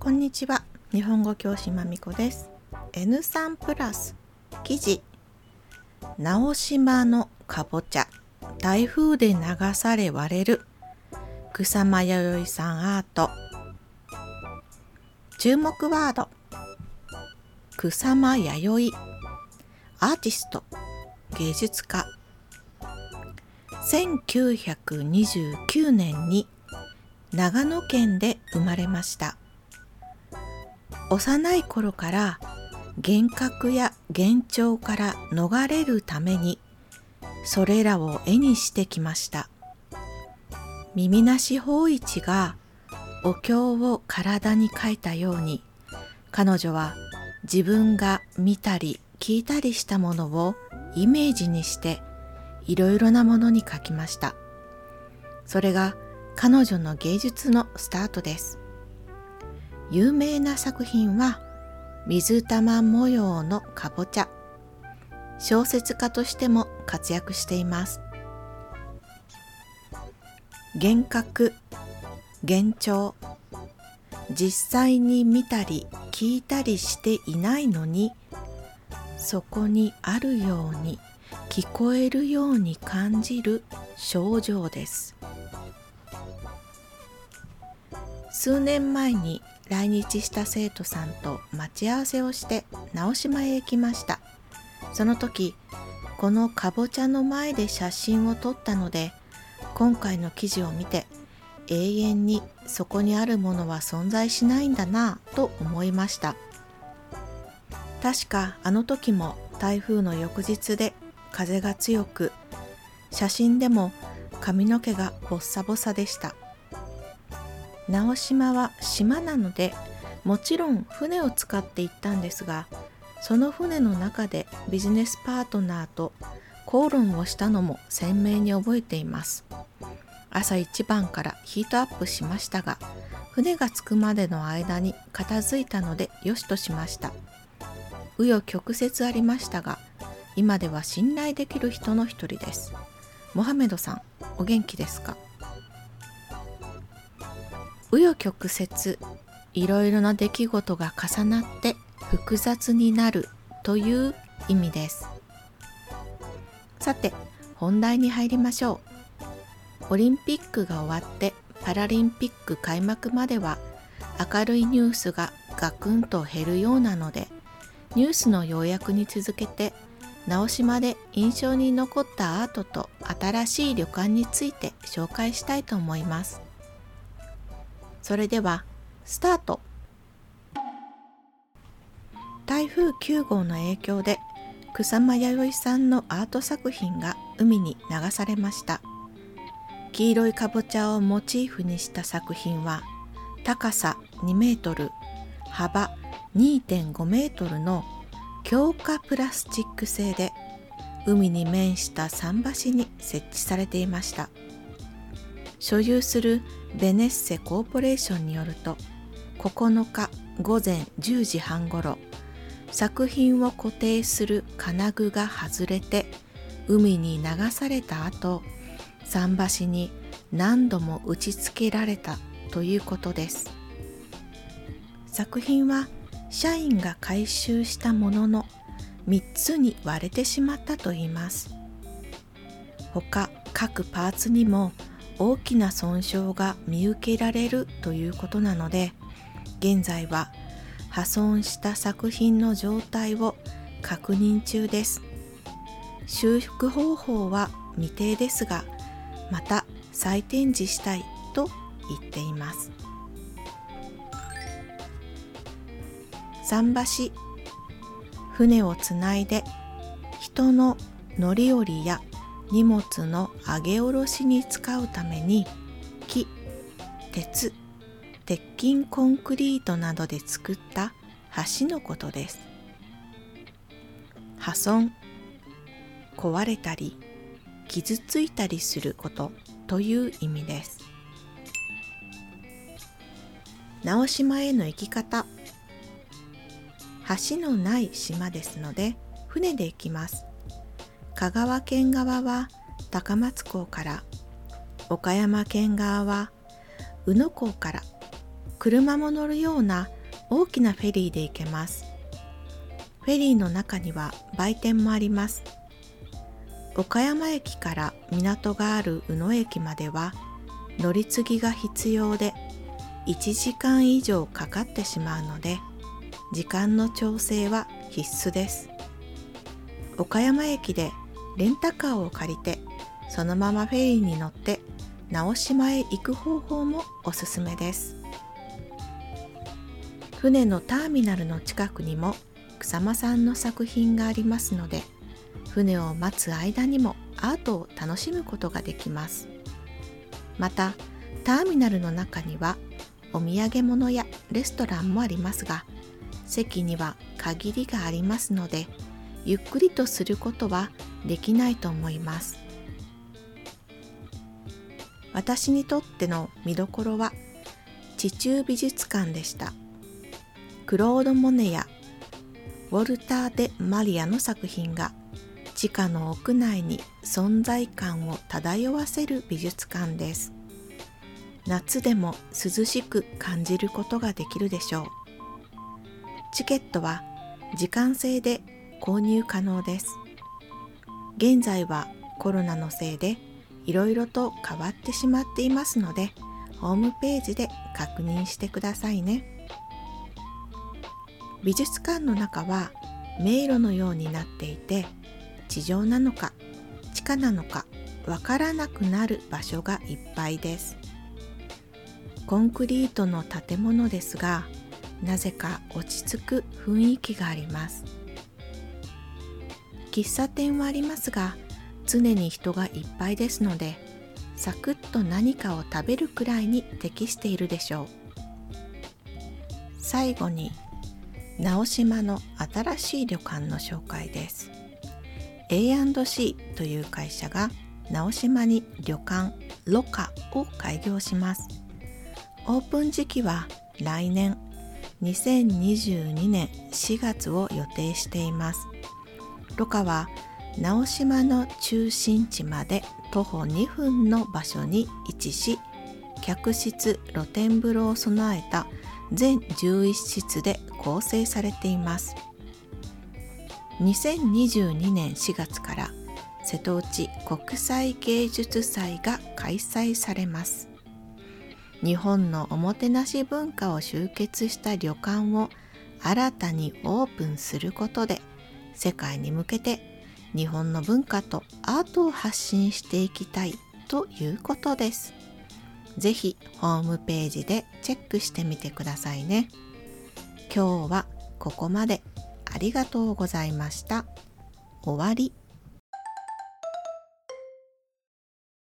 こんにちは。日本語教師まみこです。N3 プラス。記事。直島のかぼちゃ。台風で流され割れる。草間彌生さんアート。注目ワード。草間弥生。アーティスト。芸術家。1929年に長野県で生まれました。幼い頃から幻覚や幻聴から逃れるためにそれらを絵にしてきました。耳なし法一がお経を体に描いたように彼女は自分が見たり聞いたりしたものをイメージにしていろいろなものに描きました。それが彼女の芸術のスタートです。有名な作品は水玉模様のかぼちゃ。小説家としても活躍しています。幻覚幻聴。実際に見たり聞いたりしていないのにそこにあるように聞こえるように感じる症状です。数年前に来日した生徒さんと待ち合わせをして直島へ行きました。その時このかぼちゃの前で写真を撮ったので今回の記事を見て永遠にそこにあるものは存在しないんだなぁと思いました。確かあの時も台風の翌日で風が強く写真でも髪の毛がボッサボサでした。直島は島なのでもちろん船を使って行ったんですがその船の中でビジネスパートナーと口論をしたのも鮮明に覚えています。朝一番からヒートアップしましたが船が着くまでの間に片付いたのでよしとしました。紆余曲折ありましたが今では信頼できる人の一人です。モハメドさんお元気ですか？紆余曲折いろいろな出来事が重なって複雑になるという意味です。さて本題に入りましょう。オリンピックが終わってパラリンピック開幕までは明るいニュースがガクンと減るようなのでニュースの要約に続けて直島で印象に残ったアートと新しい旅館について紹介したいと思います。それではスタート。台風9号の影響で草間彌生さんのアート作品が海に流されました。黄色いかぼちゃをモチーフにした作品は高さ2メートル幅2.5メートルの強化プラスチック製で海に面した桟橋に設置されていました。所有するベネッセコーポレーションによると9日午前10時半ごろ作品を固定する金具が外れて海に流された後桟橋に何度も打ちつけられたということです。作品は社員が回収したものの3つに割れてしまったといいます。他各パーツにも大きな損傷が見受けられるということなので現在は破損した作品の状態を確認中です。修復方法は未定ですがまた再展示したいと言っています。桟橋船をつないで人の乗り降りや荷物の上げ下ろしに使うために木鉄鉄筋コンクリートなどで作った橋のことです。破損壊れたり傷ついたりすることという意味です。直島への行き方。橋のない島ですので船で行きます。香川県側は高松港から岡山県側は宇野港から車も乗るような大きなフェリーで行けます。フェリーの中には売店もあります。岡山駅から港がある宇野駅までは乗り継ぎが必要で1時間以上かかってしまうので時間の調整は必須です。岡山駅でレンタカーを借りてそのままフェリーに乗って直島へ行く方法もおすすめです。船のターミナルの近くにも草間さんの作品がありますので船を待つ間にもアートを楽しむことができます。またターミナルの中にはお土産物やレストランもありますが席には限りがありますのでゆっくりとすることはできないと思います。私にとっての見どころは地中美術館でした。クロード・モネやウォルター・デ・マリアの作品が地下の屋内に存在感を漂わせる美術館です。夏でも涼しく感じることができるでしょう。チケットは時間制で購入可能です。現在はコロナのせいでいろいろと変わってしまっていますのでホームページで確認してくださいね。美術館の中は迷路のようになっていて地上なのか地下なのかわからなくなる場所がいっぱいです。コンクリートの建物ですがなぜか落ち着く雰囲気があります。喫茶店はありますが常に人がいっぱいですのでサクッと何かを食べるくらいに適しているでしょう。最後に直島の新しい旅館の紹介です。A&C という会社が直島に旅館ロカを開業します。オープン時期は来年2022年4月を予定しています。ロカは直島の中心地まで徒歩2分の場所に位置し客室露天風呂を備えた全11室で構成されています。2022年4月から瀬戸内国際芸術祭が開催されます。日本のおもてなし文化を集結した旅館を新たにオープンすることで世界に向けて日本の文化とアートを発信していきたいということです。ぜひホームページでチェックしてみてくださいね。今日はここまでありがとうございました。終わり。